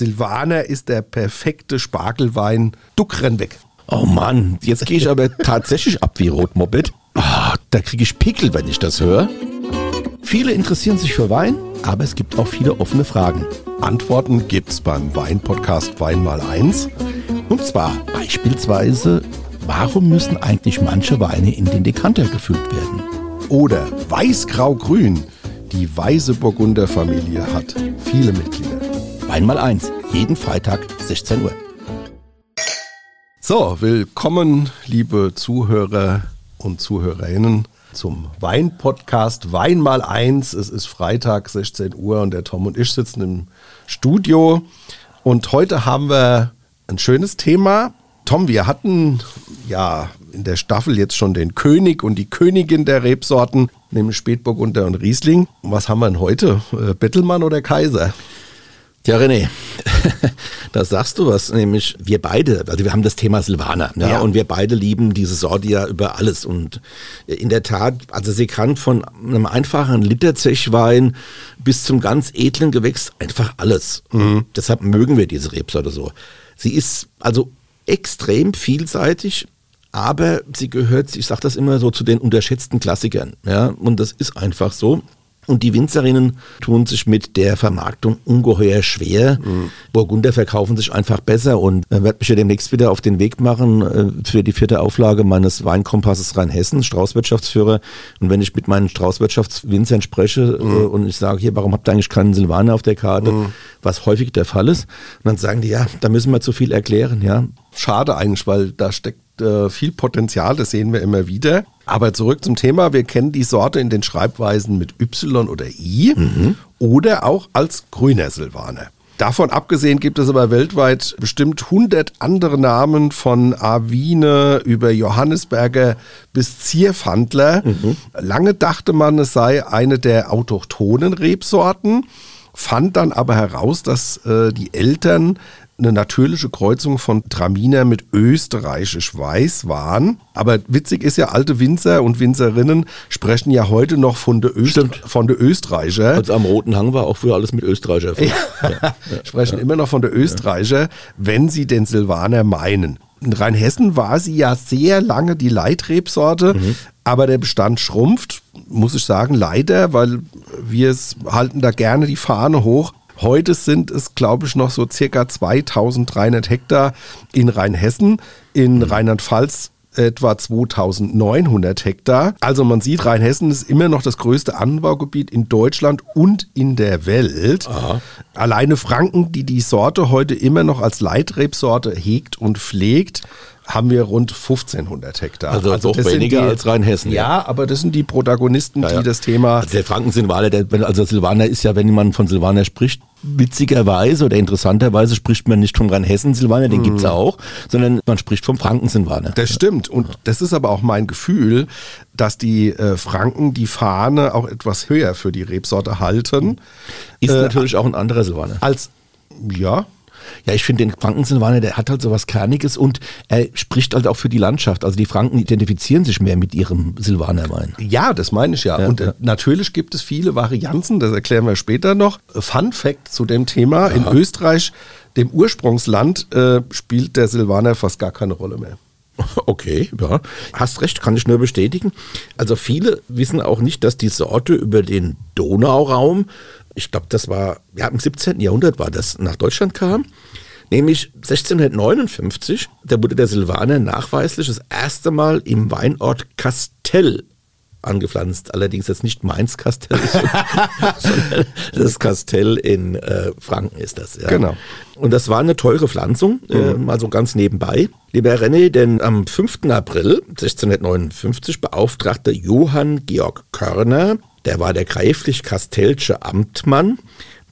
Silvaner ist der perfekte Spargelwein. Duck, renn weg. Oh Mann, jetzt gehe ich aber tatsächlich ab wie Rotmoped. Oh, da kriege ich Pickel, wenn ich das höre. Viele interessieren sich für Wein, aber es gibt auch viele offene Fragen. Antworten gibt's beim Wein-Podcast Wein mal eins. Und zwar beispielsweise, warum müssen eigentlich manche Weine in den Dekanter gefüllt werden? Oder Weiß-Grau-Grün. Die Weiße Burgunder Familie hat viele Mitglieder. Wein mal eins, jeden Freitag 16 Uhr. So, willkommen, liebe Zuhörer und Zuhörerinnen, zum Wein-Podcast Wein mal eins. Es ist Freitag, 16 Uhr und der Tom und ich sitzen im Studio. Und heute haben wir ein schönes Thema. Tom, wir hatten ja in der Staffel jetzt schon den König und die Königin der Rebsorten, nämlich Spätburgunder und Riesling. Was haben wir denn heute? Äh, Bettelmann oder Kaiser? Ja, René, da sagst du was, nämlich wir beide, also wir haben das Thema Silvaner, ja, ja, und wir beide lieben diese Sorte ja über alles und in der Tat, also sie kann von einem einfachen Literzechwein bis zum ganz edlen Gewächs einfach alles. Mhm. Deshalb mögen wir diese Rebsorte so. Sie ist also extrem vielseitig, aber sie gehört, ich sage das immer so, zu den unterschätzten Klassikern, ja, und das ist einfach so. Und die Winzerinnen tun sich mit der Vermarktung ungeheuer schwer. Mhm. Burgunder verkaufen sich einfach besser und äh, werde mich ja demnächst wieder auf den Weg machen äh, für die vierte Auflage meines Weinkompasses Rheinhessen, Straußwirtschaftsführer. Und wenn ich mit meinen Straußwirtschaftswinzern spreche äh, mhm. äh, und ich sage, hier, warum habt ihr eigentlich keinen Silvaner auf der Karte, mhm. was häufig der Fall ist, und dann sagen die, ja, da müssen wir zu viel erklären, ja. Schade eigentlich, weil da steckt äh, viel Potenzial, das sehen wir immer wieder. Aber zurück zum Thema. Wir kennen die Sorte in den Schreibweisen mit Y oder I mhm. oder auch als grüner Silvaner. Davon abgesehen gibt es aber weltweit bestimmt 100 andere Namen von Avine über Johannesberger bis Zierfandler. Mhm. Lange dachte man, es sei eine der autochthonen Rebsorten, fand dann aber heraus, dass äh, die Eltern eine natürliche Kreuzung von Traminer mit österreichisch Weiß waren. Aber witzig ist ja, alte Winzer und Winzerinnen sprechen ja heute noch von der, Öster von der Österreicher. Also am Roten Hang war auch früher alles mit Österreicher. Ja. Ja. sprechen ja. immer noch von der Österreicher, wenn sie den Silvaner meinen. In Rheinhessen war sie ja sehr lange die Leitrebsorte, mhm. aber der Bestand schrumpft, muss ich sagen, leider, weil wir es halten da gerne die Fahne hoch. Heute sind es, glaube ich, noch so circa 2300 Hektar in Rheinhessen. In mhm. Rheinland-Pfalz etwa 2900 Hektar. Also man sieht, Rheinhessen ist immer noch das größte Anbaugebiet in Deutschland und in der Welt. Aha. Alleine Franken, die die Sorte heute immer noch als Leitrebsorte hegt und pflegt, haben wir rund 1500 Hektar. Also, also doch weniger die, als Rheinhessen. Ja, ja, aber das sind die Protagonisten, ja, ja. die das Thema. Also der Franken-Silvaner, also Silvaner ist ja, wenn man von Silvaner spricht, witzigerweise oder interessanterweise spricht man nicht vom Rheinhessen-Silvaner, den mhm. es auch, sondern man spricht vom Franken-Silvaner. Das stimmt. Und das ist aber auch mein Gefühl, dass die äh, Franken die Fahne auch etwas höher für die Rebsorte halten. Ist äh, natürlich auch ein anderer Silvaner. Als, ja, ja, ich finde den Franken-Silvaner, der hat halt so was Kerniges und er spricht halt auch für die Landschaft. Also die Franken identifizieren sich mehr mit ihrem Silvanerwein. Ja, das meine ich ja. ja und äh, ja. natürlich gibt es viele Varianzen, das erklären wir später noch. Fun Fact zu dem Thema, ja. in Österreich, dem Ursprungsland, äh, spielt der Silvaner fast gar keine Rolle mehr. Okay, ja. Hast recht, kann ich nur bestätigen. Also viele wissen auch nicht, dass die Sorte über den Donauraum ich glaube, das war, ja, im 17. Jahrhundert war das, nach Deutschland kam. Nämlich 1659, da wurde der Silvaner nachweislich das erste Mal im Weinort Kastell angepflanzt. Allerdings jetzt nicht Mainz Kastell, sondern das Kastell in äh, Franken ist das. Ja. Genau. Und das war eine teure Pflanzung, äh, mhm. mal so ganz nebenbei. Lieber René, denn am 5. April 1659 beauftragte Johann Georg Körner der war der gräflich-kastellsche Amtmann,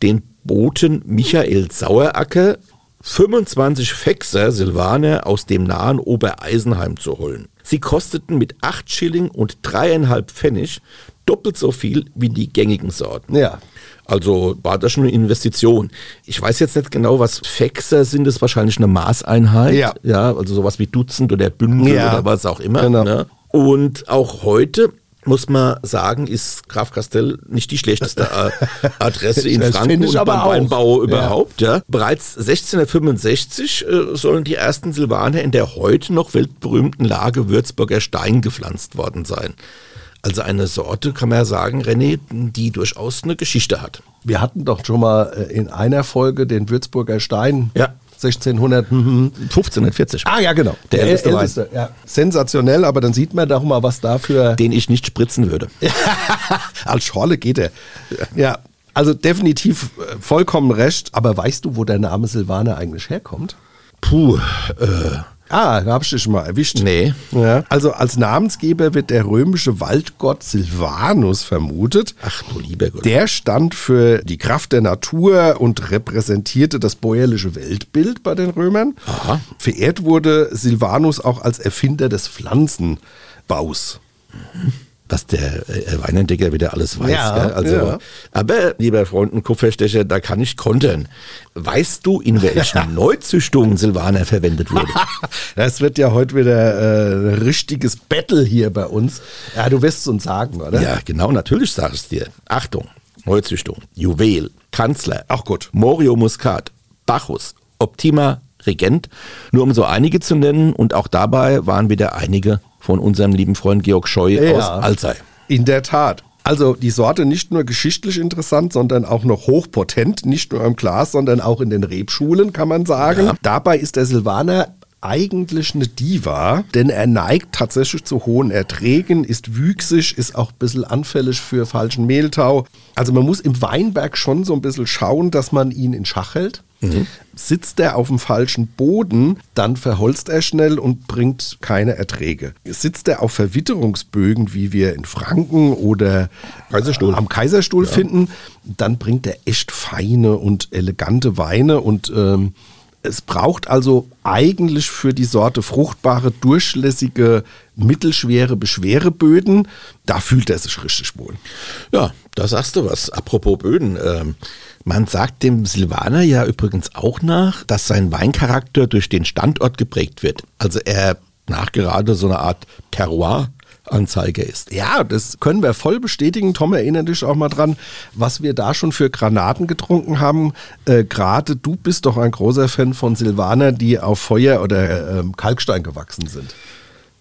den Boten Michael Saueracker 25 Fexer Silvaner aus dem nahen Obereisenheim zu holen. Sie kosteten mit 8 Schilling und dreieinhalb Pfennig doppelt so viel wie die gängigen Sorten. Ja. Also war das schon eine Investition. Ich weiß jetzt nicht genau, was Fexer sind, das ist wahrscheinlich eine Maßeinheit. Ja. ja also sowas wie Dutzend oder Bündel ja. oder was auch immer. Genau. Ne? Und auch heute muss man sagen, ist Graf Castell nicht die schlechteste Adresse in Franken und beim auch. Weinbau überhaupt. Ja. Bereits 1665 äh, sollen die ersten Silvaner in der heute noch weltberühmten Lage Würzburger Stein gepflanzt worden sein. Also eine Sorte, kann man ja sagen, René, die durchaus eine Geschichte hat. Wir hatten doch schon mal äh, in einer Folge den Würzburger Stein. Ja. 1600. mhm. 1540. Ah ja, genau. Der älteste ja. Sensationell, aber dann sieht man doch mal, was dafür Den ich nicht spritzen würde. als Schorle geht er. Ja, also definitiv äh, vollkommen recht. Aber weißt du, wo der Name Silvaner eigentlich herkommt? Puh, äh, Ah, da hab ich dich schon mal erwischt. nee. Ja, also als Namensgeber wird der römische Waldgott Silvanus vermutet. Ach du lieber Gott. Der stand für die Kraft der Natur und repräsentierte das bäuerliche Weltbild bei den Römern. Aha. Verehrt wurde Silvanus auch als Erfinder des Pflanzenbaus. Was der äh, Weinentdecker wieder alles weiß. Ja? Also, ja. Aber, lieber Freund und Kupferstecher, da kann ich kontern. Weißt du, in welchen Neuzüchtungen Silvaner verwendet wurde? Das wird ja heute wieder äh, ein richtiges Battle hier bei uns. Ja, du wirst es uns sagen, oder? ja, genau, natürlich sag ich dir. Achtung, Neuzüchtung, Juwel, Kanzler, Ach gut. Morio Muscat, Bacchus, Optima, Regent, nur um so einige zu nennen. Und auch dabei waren wieder einige von unserem lieben Freund Georg Scheu Ja. aus Alzey. In der Tat. Also die Sorte nicht nur geschichtlich interessant, sondern auch noch hochpotent, nicht nur im Glas, sondern auch in den Rebschulen, kann man sagen. Ja. Dabei ist der Silvaner eigentlich eine Diva, denn er neigt tatsächlich zu hohen Erträgen, ist wüchsig, ist auch ein bisschen anfällig für falschen Mehltau. Also man muss im Weinberg schon so ein bisschen schauen, dass man ihn in Schach hält. Sitzt er auf dem falschen Boden, dann verholzt er schnell und bringt keine Erträge. Sitzt er auf Verwitterungsbögen, wie wir in Franken oder Kaiserstuhl. am Kaiserstuhl finden, dann bringt er echt feine und elegante Weine und ähm, es braucht also eigentlich für die Sorte fruchtbare, durchlässige, mittelschwere Beschwereböden. Da fühlt er sich richtig wohl. Ja, da sagst du was. Apropos Böden. Ähm, man sagt dem Silvaner ja übrigens auch nach, dass sein Weincharakter durch den Standort geprägt wird. Also er nachgerade so eine Art Terroir-Anzeiger ist. Ja, das können wir voll bestätigen. Tom, erinnere dich auch mal dran, was wir da schon für Granaten getrunken haben. Äh, Gerade du bist doch ein großer Fan von Silvaner, die auf Feuer oder ähm, Kalkstein gewachsen sind.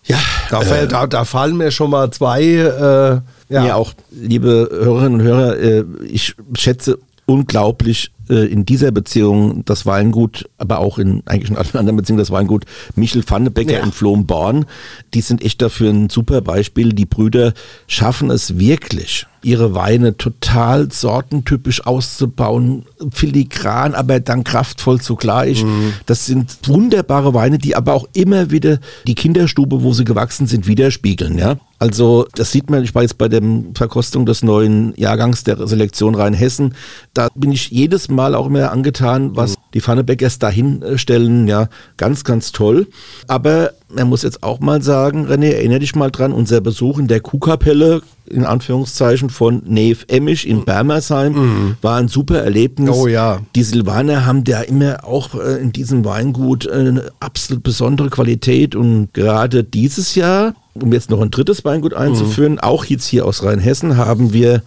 Ja, Da, fällt, da, da fallen mir schon mal zwei. Äh, ja. Mir auch, liebe Hörerinnen und Hörer, äh, ich schätze unglaublich äh, in dieser Beziehung das Weingut, aber auch in eigentlich in allen anderen Beziehungen das Weingut Michel Pfannebecker Ja. in Flomborn. Die sind echt dafür ein super Beispiel. Die Brüder schaffen es wirklich, ihre Weine total sortentypisch auszubauen, filigran, aber dann kraftvoll zugleich. Das sind wunderbare Weine, die aber auch immer wieder die Kinderstube, wo sie gewachsen sind, widerspiegeln. Ja? Also das sieht man, ich war jetzt bei der Verkostung des neuen Jahrgangs der Selektion Rheinhessen, da bin ich jedes Mal auch immer angetan, was die Pfannebeckers dahin äh, stellen. Ja, ganz, ganz toll. Aber man muss jetzt auch mal sagen, René, erinnere dich mal dran, unser Besuch in der Kuhkapelle, in Anführungszeichen, von Neve Emmisch in Bermersheim, war ein super Erlebnis. Oh ja. Die Silvaner haben da immer auch äh, in diesem Weingut äh, eine absolut besondere Qualität und gerade dieses Jahr, um jetzt noch ein drittes Weingut einzuführen, auch jetzt hier aus Rheinhessen, haben wir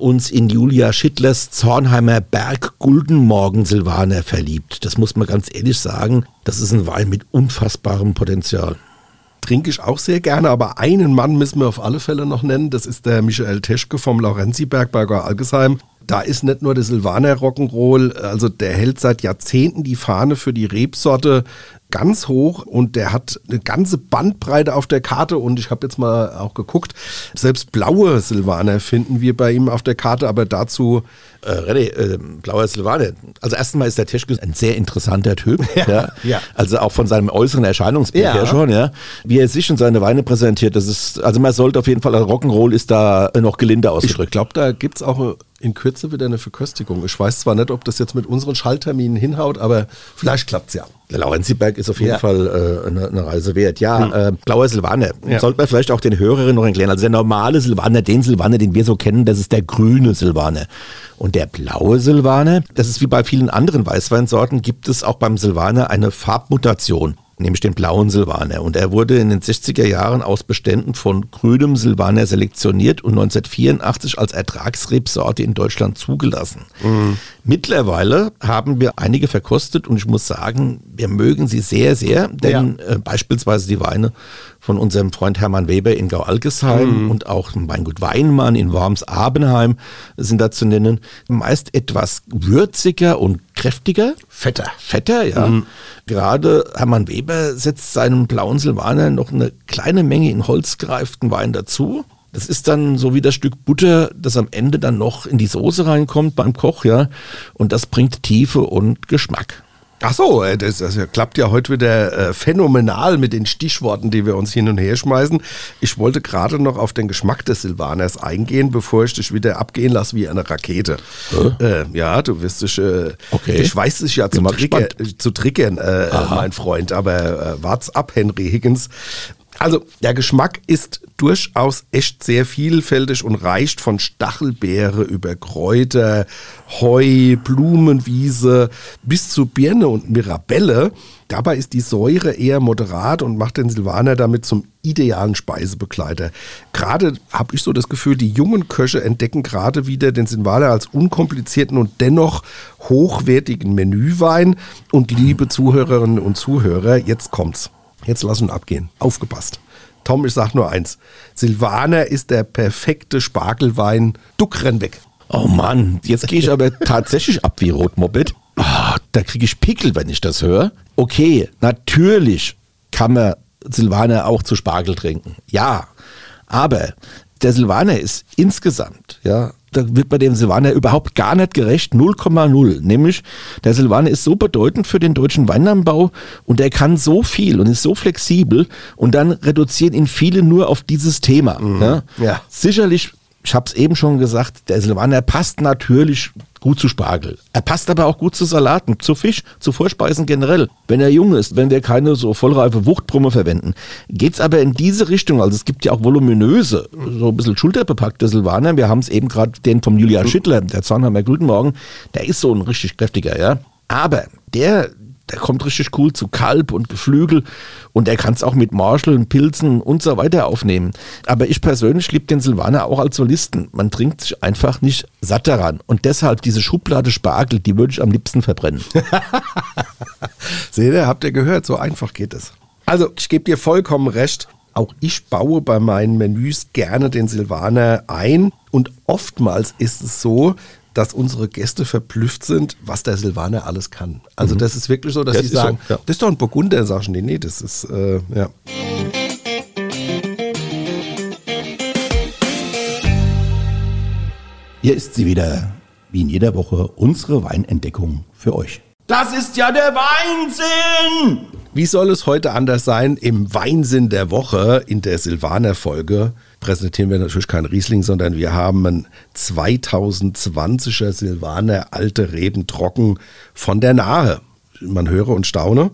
uns in Julia Schittlers Zornheimer Berg Guldenmorgen Silvaner verliebt. Das muss man ganz ehrlich sagen. Das ist ein Wein mit unfassbarem Potenzial. trinke ich auch sehr gerne, aber einen Mann müssen wir auf alle Fälle noch nennen. Das ist der Michael Teschke vom Laurenziberg bei Algesheim. Da ist nicht nur der Silvaner Rock'n'Roll, also der hält seit Jahrzehnten die Fahne für die Rebsorte ganz hoch und der hat eine ganze Bandbreite auf der Karte und ich habe jetzt mal auch geguckt, selbst blaue Silvaner finden wir bei ihm auf der Karte, aber dazu Äh, René, äh, blauer Silvaner. Also erstmal ist der Teschke ein sehr interessanter Typ. Ja, ja. Also auch von seinem äußeren Erscheinungsbild Ja. her schon, ja. Wie er sich und seine Weine präsentiert, das ist, also man sollte auf jeden Fall, Rock'n'Roll ist da noch gelinde Ich ausgedrückt. glaube, da gibt es auch in Kürze wieder eine Verköstigung. Ich weiß zwar nicht, ob das jetzt mit unseren Schallterminen hinhaut, aber vielleicht klappt es ja. Der Laurenziberg ist auf jeden Ja. Fall äh, eine, eine Reise wert. Ja, äh, blauer Silvaner. Ja. Sollte man vielleicht auch den Hörerinnen noch erklären. Also der normale Silvaner, den Silvaner, den wir so kennen, das ist der grüne Silvaner. Und der blaue Silvaner, das ist wie bei vielen anderen Weißweinsorten, gibt es auch beim Silvaner eine Farbmutation. Nämlich den blauen Silvaner. Und er wurde in den 60er Jahren aus Beständen von grünem Silvaner selektioniert und 1984 als Ertragsrebsorte in Deutschland zugelassen. Mhm. Mittlerweile haben wir einige verkostet und ich muss sagen, wir mögen sie sehr, sehr, denn ja. äh, beispielsweise die Weine von unserem Freund Hermann Weber in Gau-Algesheim mhm. und auch Weingut Weinmann in Worms-Abenheim sind da zu nennen. Meist etwas würziger und kräftiger. Fetter. Fetter, ja. Mhm. Gerade Hermann Weber setzt seinem blauen Silvaner noch eine kleine Menge in Holz gereiften Wein dazu. Das ist dann so wie das Stück Butter, das am Ende dann noch in die Soße reinkommt beim Koch, ja. Und das bringt Tiefe und Geschmack. Ach so, äh, das, das klappt ja heute wieder äh, phänomenal mit den Stichworten, die wir uns hin und her schmeißen. Ich wollte gerade noch auf den Geschmack des Silvaners eingehen, bevor ich dich wieder abgehen lasse wie eine Rakete. Äh, ja, du wirst dich, äh, okay. ich weiß dich ja zu, trigger, zu triggern, äh, mein Freund, aber äh, wart's ab, Henry Higgins. Also der Geschmack ist durchaus echt sehr vielfältig und reicht von Stachelbeere über Kräuter, Heu, Blumenwiese bis zu Birne und Mirabelle. Dabei ist die Säure eher moderat und macht den Silvaner damit zum idealen Speisebegleiter. Gerade habe ich so das Gefühl, die jungen Köche entdecken gerade wieder den Silvaner als unkomplizierten und dennoch hochwertigen Menüwein. Und liebe Zuhörerinnen und Zuhörer, jetzt kommt's. Jetzt lass uns abgehen. Aufgepasst. Tom, ich sag nur eins. Silvaner ist der perfekte Spargelwein. Duck, renn weg. Oh Mann, jetzt gehe ich aber tatsächlich ab wie Rotmoped. Oh, da kriege ich Pickel, wenn ich das höre. Okay, natürlich kann man Silvaner auch zu Spargel trinken. Ja, aber der Silvaner ist insgesamt ja da wird bei dem Silvaner überhaupt gar nicht gerecht, 0,0. Nämlich, der Silvaner ist so bedeutend für den deutschen Weinanbau und er kann so viel und ist so flexibel und dann reduzieren ihn viele nur auf dieses Thema. Mhm. Ja? ja. Sicherlich ich habe es eben schon gesagt, der Silvaner passt natürlich gut zu Spargel. Er passt aber auch gut zu Salaten, zu Fisch, zu Vorspeisen generell. Wenn er jung ist, wenn wir keine so vollreife Wuchtbrumme verwenden, geht's aber in diese Richtung. Also es gibt ja auch voluminöse, so ein bisschen schulterbepackte Silvaner. Wir haben es eben gerade den vom Julian Schittler, der Zahnheimer Guten Morgen, der ist so ein richtig kräftiger, ja. Aber der, der kommt richtig cool zu Kalb und Geflügel und er kann es auch mit Marscheln, Pilzen und so weiter aufnehmen. Aber ich persönlich liebe den Silvaner auch als Solisten. Man trinkt sich einfach nicht satt daran. Und deshalb diese Schublade Spargel, die würde ich am liebsten verbrennen. Seht ihr, habt ihr gehört, so einfach geht es. Also, ich gebe dir vollkommen recht. Auch ich baue bei meinen Menüs gerne den Silvaner ein. Und oftmals ist es so, dass unsere Gäste verblüfft sind, was der Silvaner alles kann. Also mhm. das ist wirklich so, dass ja, sie sagen, so, ja. das ist doch ein Burgunder, sagen die, nee, das ist, äh, ja. Hier ist sie wieder, wie in jeder Woche, unsere Weinentdeckung für euch. Das ist ja der Weinsinn! Wie soll es heute anders sein im Weinsinn der Woche in der Silvaner-Folge? Präsentieren wir natürlich kein Riesling, sondern wir haben ein 2020er Silvaner alte Reben trocken von der Nahe. Man höre und staune.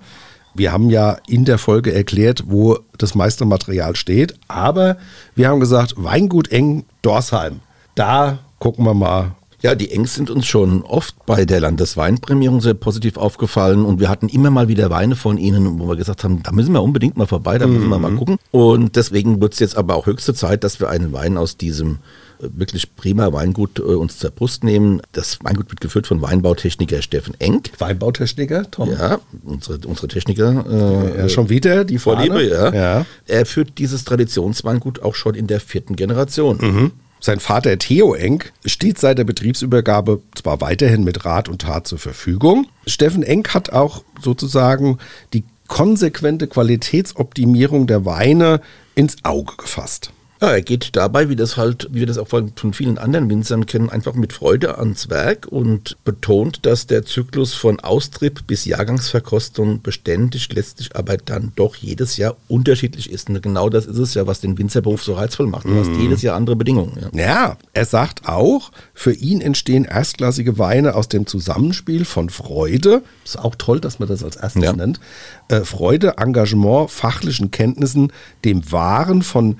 Wir haben ja in der Folge erklärt, wo das meiste Material steht, aber wir haben gesagt, Weingut Eng Dorsheim. Da gucken wir mal, ja, die Engs sind uns schon oft bei der Landesweinprämierung sehr positiv aufgefallen und wir hatten immer mal wieder Weine von ihnen, wo wir gesagt haben, da müssen wir unbedingt mal vorbei, da müssen wir mal mhm. gucken. Und deswegen wird es jetzt aber auch höchste Zeit, dass wir einen Wein aus diesem äh, wirklich prima Weingut äh, uns zur Brust nehmen. Das Weingut wird geführt von Weinbautechniker Steffen Enk. Weinbautechniker, Tom? Ja, unsere, unsere Techniker. Äh, ja, schon wieder die Vorliebe, ja. ja. Er führt dieses Traditionsweingut auch schon in der vierten Generation. Mhm. Sein Vater Theo Enk steht seit der Betriebsübergabe zwar weiterhin mit Rat und Tat zur Verfügung. Steffen Enk hat auch sozusagen die konsequente Qualitätsoptimierung der Weine ins Auge gefasst. Ja, er geht dabei, wie das halt, wie wir das auch von, vielen anderen Winzern kennen, einfach mit Freude ans Werk und betont, dass der Zyklus von Austrieb bis Jahrgangsverkostung beständig, letztlich aber dann doch jedes Jahr unterschiedlich ist. Und genau das ist es ja, was den Winzerberuf so reizvoll macht. Du mhm. hast jedes Jahr andere Bedingungen. Ja. ja, er sagt auch, für ihn entstehen erstklassige Weine aus dem Zusammenspiel von Freude, ist auch toll, dass man das als erstes ja. nennt, äh, Freude, Engagement, fachlichen Kenntnissen, dem Wahren von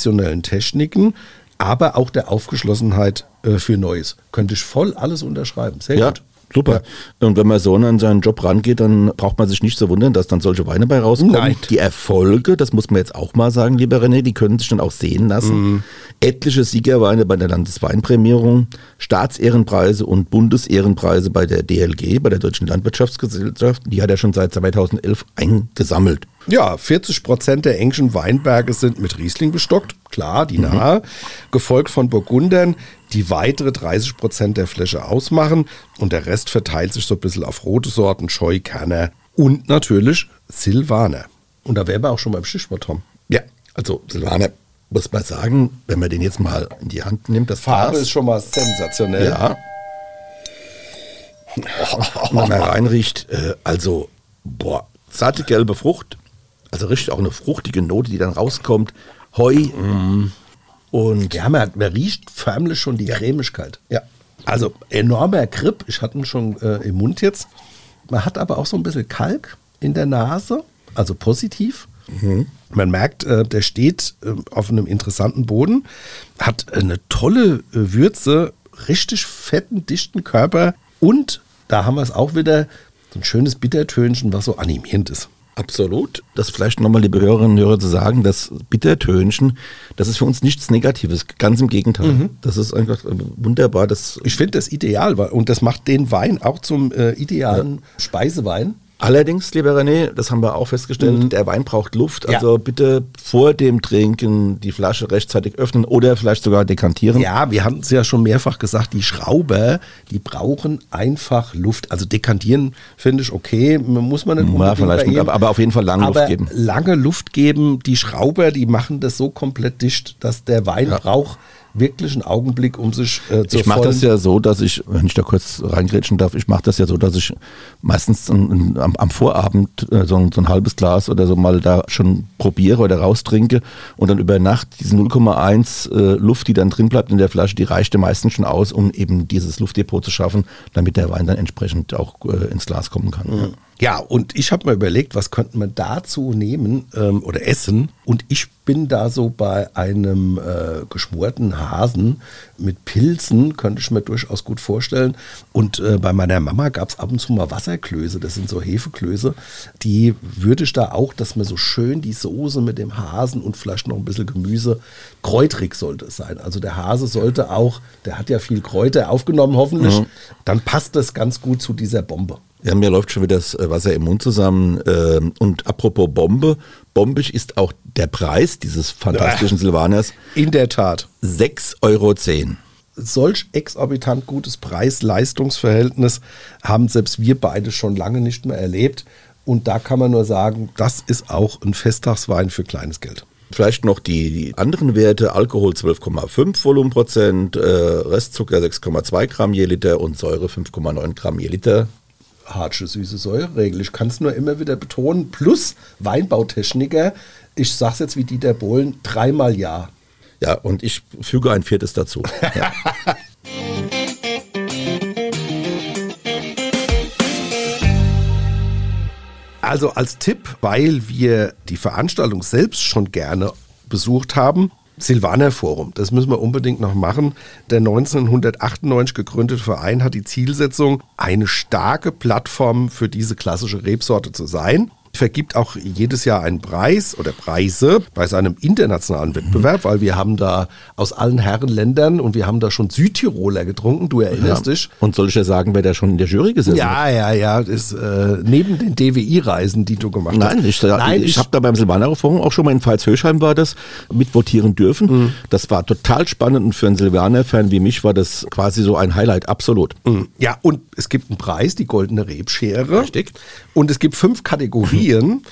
traditionellen Techniken, aber auch der Aufgeschlossenheit äh, für Neues. Könnte ich voll alles unterschreiben. Sehr ja. gut. Super. Ja. Und wenn man so an seinen Job rangeht, dann braucht man sich nicht zu wundern, dass dann solche Weine bei rauskommen. Nein. Die Erfolge, das muss man jetzt auch mal sagen, lieber René, die können sich dann auch sehen lassen. Mhm. Etliche Siegerweine bei der Landesweinprämierung, Staatsehrenpreise und Bundesehrenpreise bei der DLG, bei der Deutschen Landwirtschaftsgesellschaft, die hat er schon seit 2011 eingesammelt. Ja, 40 Prozent der englischen Weinberge sind mit Riesling bestockt, klar, die mhm. nahe, gefolgt von Burgundern, die weitere 30 Prozent der Fläche ausmachen und der Rest verteilt sich so ein bisschen auf rote Sorten, Scheukerner und natürlich Silvaner. Und da wären wir auch schon beim Stichwort, Tom. Ja, also Silvaner muss man sagen, wenn man den jetzt mal in die Hand nimmt, das Farbe ist schon mal sensationell. Ja. wenn man reinriecht, äh, also, boah, satte gelbe Frucht, also richtig auch eine fruchtige Note, die dann rauskommt. Heu. Mm. Und ja, man, man, riecht förmlich schon die. Cremigkeit. Ja. Also enormer Grip. Ich hatte ihn schon äh, im Mund jetzt. Man hat aber auch so ein bisschen Kalk in der Nase, also positiv. Mhm. Man merkt, äh, der steht äh, auf einem interessanten Boden, hat eine tolle äh, Würze, richtig fetten, dichten Körper und da haben wir es auch wieder, so ein schönes Bittertönchen, was so animierend ist. Absolut. Das vielleicht nochmal, liebe Hörerinnen und Hörer, zu sagen, das Bittertönchen, das ist für uns nichts Negatives. Ganz im Gegenteil. Mhm. Das ist einfach wunderbar. Das ich finde das ideal und das macht den Wein auch zum äh, idealen ja. Speisewein. Allerdings, lieber René, das haben wir auch festgestellt, mhm. der Wein braucht Luft. Also ja. bitte vor dem Trinken die Flasche rechtzeitig öffnen oder vielleicht sogar dekantieren. Ja, wir haben es ja schon mehrfach gesagt, die Schrauber, die brauchen einfach Luft. Also dekantieren finde ich okay, muss man nicht ja, vielleicht nicht, aber, aber, auf jeden Fall lange aber Luft geben. Lange Luft geben, die Schrauber, die machen das so komplett dicht, dass der Wein ja. braucht wirklich einen Augenblick, um sich äh, zu Ich mache das ja so, dass ich, wenn ich da kurz reingrätschen darf, ich mache das ja so, dass ich meistens am, am, Vorabend äh, so, ein, so, ein, halbes Glas oder so mal da schon probiere oder raustrinke und dann über Nacht diese 0,1 äh, Luft, die dann drin bleibt in der Flasche, die reichte meistens schon aus, um eben dieses Luftdepot zu schaffen, damit der Wein dann entsprechend auch äh, ins Glas kommen kann. Mhm. Ja. Ja, und ich habe mir überlegt, was könnte man dazu nehmen ähm, oder essen. Und ich bin da so bei einem äh, geschmorten Hasen mit Pilzen, könnte ich mir durchaus gut vorstellen. Und äh, bei meiner Mama gab es ab und zu mal Wasserklöße, das sind so Hefeklöße. Die würde ich da auch, dass man so schön die Soße mit dem Hasen und vielleicht noch ein bisschen Gemüse, kräutrig sollte es sein. Also der Hase sollte auch, der hat ja viel Kräuter aufgenommen hoffentlich, mhm. dann passt das ganz gut zu dieser Bombe. Ja, mir läuft schon wieder das äh, Wasser im Mund zusammen. Ähm, und apropos Bombe, bombig ist auch der Preis dieses fantastischen ja, Silvaners. In der Tat. 6,10 Euro. Solch exorbitant gutes Preis-Leistungs-Verhältnis haben selbst wir beide schon lange nicht mehr erlebt. Und da kann man nur sagen, das ist auch ein Festtagswein für kleines Geld. Vielleicht noch die, die anderen Werte, Alkohol 12,5 Volumenprozent, äh, Restzucker 6,2 Gramm je Liter und Säure 5,9 Gramm je Liter harsche süße Säureregel. Ich kann es nur immer wieder betonen. Plus Weinbautechniker, ich sage es jetzt wie Dieter Bohlen, dreimal ja. Ja, und ich füge ein viertes dazu. Ja. Also als Tipp, weil wir die Veranstaltung selbst schon gerne besucht haben, Silvaner Forum, das müssen wir unbedingt noch machen. Der 1998 gegründete Verein hat die Zielsetzung, eine starke Plattform für diese klassische Rebsorte zu sein vergibt auch jedes Jahr einen Preis oder Preise bei seinem internationalen Wettbewerb, weil wir haben da aus allen Herrenländern und wir haben da schon Südtiroler getrunken, du erinnerst ja. dich. Und soll ich ja sagen, wer da schon in der Jury gesessen Ja, ja, ja, ist äh, neben den DWI-Reisen, die du gemacht Nein, hast. Ich, Nein, ich, ich habe da beim Silvaner Forum auch schon mal in Pfalz-Höchheim war das, mitvotieren dürfen. Mhm. Das war total spannend und für einen Silvaner-Fan wie mich war das quasi so ein Highlight, absolut. Mhm. Ja, und es gibt einen Preis, die Goldene Rebschere. Richtig. Und es gibt fünf Kategorien Kategorien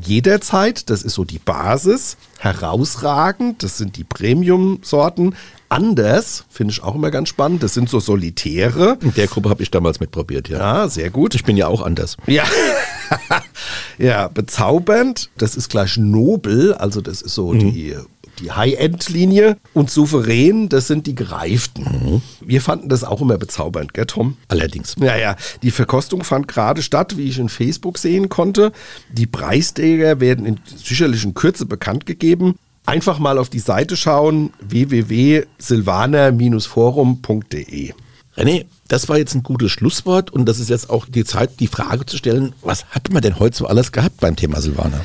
jederzeit, das ist so die Basis, herausragend, das sind die Premium-Sorten. Anders, finde ich auch immer ganz spannend, das sind so Solitäre. In der Gruppe habe ich damals mitprobiert, ja. Ja, sehr gut. Ich bin ja auch anders. Ja. ja, bezaubernd, das ist gleich nobel, also das ist so mhm. die die High-End-Linie und souverän, das sind die gereiften. Mhm. Wir fanden das auch immer bezaubernd, gell, Tom? Allerdings. Ja, ja. Die Verkostung fand gerade statt, wie ich in Facebook sehen konnte. Die Preisträger werden in sicherlich in Kürze bekannt gegeben. Einfach mal auf die Seite schauen, www.silvaner-forum.de. René, das war jetzt ein gutes Schlusswort und das ist jetzt auch die Zeit, die Frage zu stellen, was hat man denn heute so alles gehabt beim Thema Silvaner?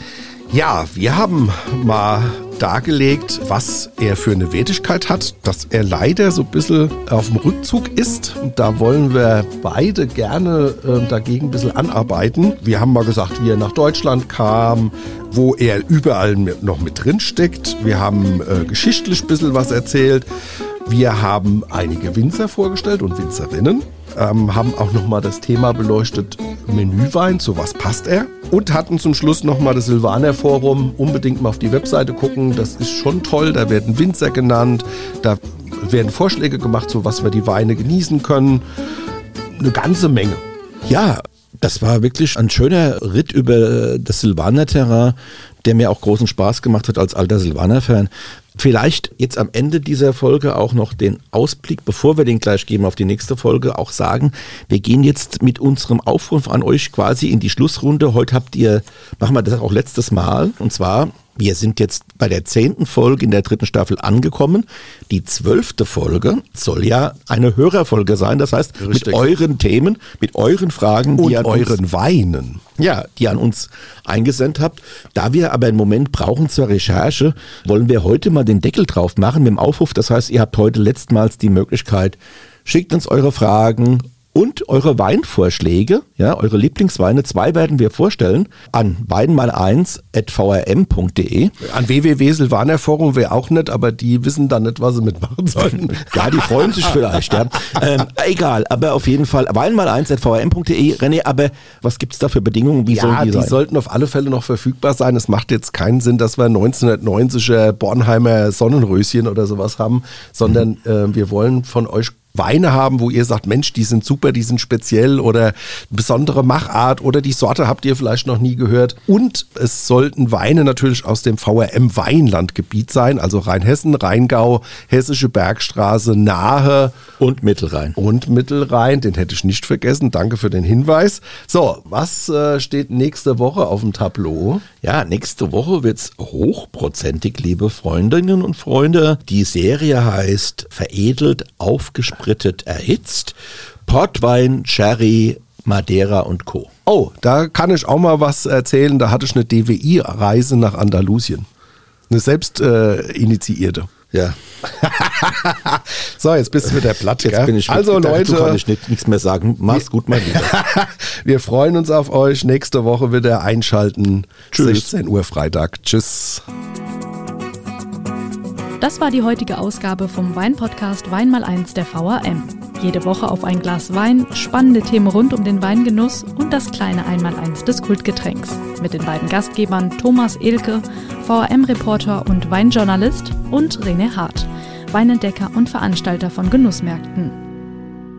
Ja, wir haben mal dargelegt, was er für eine Wertigkeit hat, dass er leider so ein bisschen auf dem Rückzug ist. Und da wollen wir beide gerne äh, dagegen ein bisschen anarbeiten. Wir haben mal gesagt, wie er nach Deutschland kam, wo er überall noch mit drin steckt. Wir haben äh, geschichtlich ein bisschen was erzählt. Wir haben einige Winzer vorgestellt und Winzerinnen ähm, haben auch nochmal das Thema beleuchtet, Menüwein, zu was passt er? Und hatten zum Schluss nochmal das Silvaner Forum, unbedingt mal auf die Webseite gucken, das ist schon toll, da werden Winzer genannt, da werden Vorschläge gemacht, so was wir die Weine genießen können. Eine ganze Menge. Ja, das war wirklich ein schöner Ritt über das Silvaner-Terrain, der mir auch großen Spaß gemacht hat als alter Silvaner-Fan. Vielleicht jetzt am Ende dieser Folge auch noch den Ausblick, bevor wir den gleich geben auf die nächste Folge, auch sagen, wir gehen jetzt mit unserem Aufruf an euch quasi in die Schlussrunde. Heute habt ihr, machen wir das auch letztes Mal, und zwar wir sind jetzt bei der zehnten Folge in der dritten Staffel angekommen. Die zwölfte Folge soll ja eine Hörerfolge sein. Das heißt, Richtig. mit euren Themen, mit euren Fragen, und die an euren uns, Weinen. Ja, die an uns eingesendet habt. Da wir aber einen Moment brauchen zur Recherche, wollen wir heute mal den Deckel drauf machen mit dem Aufruf. Das heißt, ihr habt heute letztmals die Möglichkeit, schickt uns eure Fragen, und eure Weinvorschläge, ja, eure Lieblingsweine, zwei werden wir vorstellen, an weinmal1.vrm.de. An www.silvanerforum wäre auch nett, aber die wissen dann nicht, was sie mitmachen sollen. ja, die freuen sich vielleicht, ja. Ähm, egal, aber auf jeden Fall weinmal1.vrm.de. René, aber was gibt's da für Bedingungen? Wie ja, sollen die, die sein? sollten auf alle Fälle noch verfügbar sein. Es macht jetzt keinen Sinn, dass wir 1990er Bornheimer Sonnenröschen oder sowas haben, sondern äh, wir wollen von euch Weine haben, wo ihr sagt, Mensch, die sind super, die sind speziell oder besondere Machart oder die Sorte habt ihr vielleicht noch nie gehört. Und es sollten Weine natürlich aus dem VRM Weinlandgebiet sein, also Rheinhessen, Rheingau, Hessische Bergstraße, Nahe und Mittelrhein. Und Mittelrhein, den hätte ich nicht vergessen. Danke für den Hinweis. So, was äh, steht nächste Woche auf dem Tableau? Ja, nächste Woche wird's hochprozentig, liebe Freundinnen und Freunde. Die Serie heißt Veredelt, aufgespritzt gesprittet erhitzt. Portwein, Sherry, Madeira und Co. Oh, da kann ich auch mal was erzählen. Da hatte ich eine DWI-Reise nach Andalusien. Eine selbst äh, initiierte. Ja. so, jetzt bist du mit der Platte. Jetzt bin ich also mit, Leute, kann ich nicht, nichts mehr sagen. Mach's gut, mein Lieber. wir freuen uns auf euch. Nächste Woche wieder einschalten. Tschüss. 16 Uhr Freitag. Tschüss. Das war die heutige Ausgabe vom Weinpodcast Wein mal eins der VAM. Jede Woche auf ein Glas Wein, spannende Themen rund um den Weingenuss und das kleine Einmaleins des Kultgetränks. Mit den beiden Gastgebern Thomas Elke, VAM-Reporter und Weinjournalist und René Hart, Weinentdecker und Veranstalter von Genussmärkten.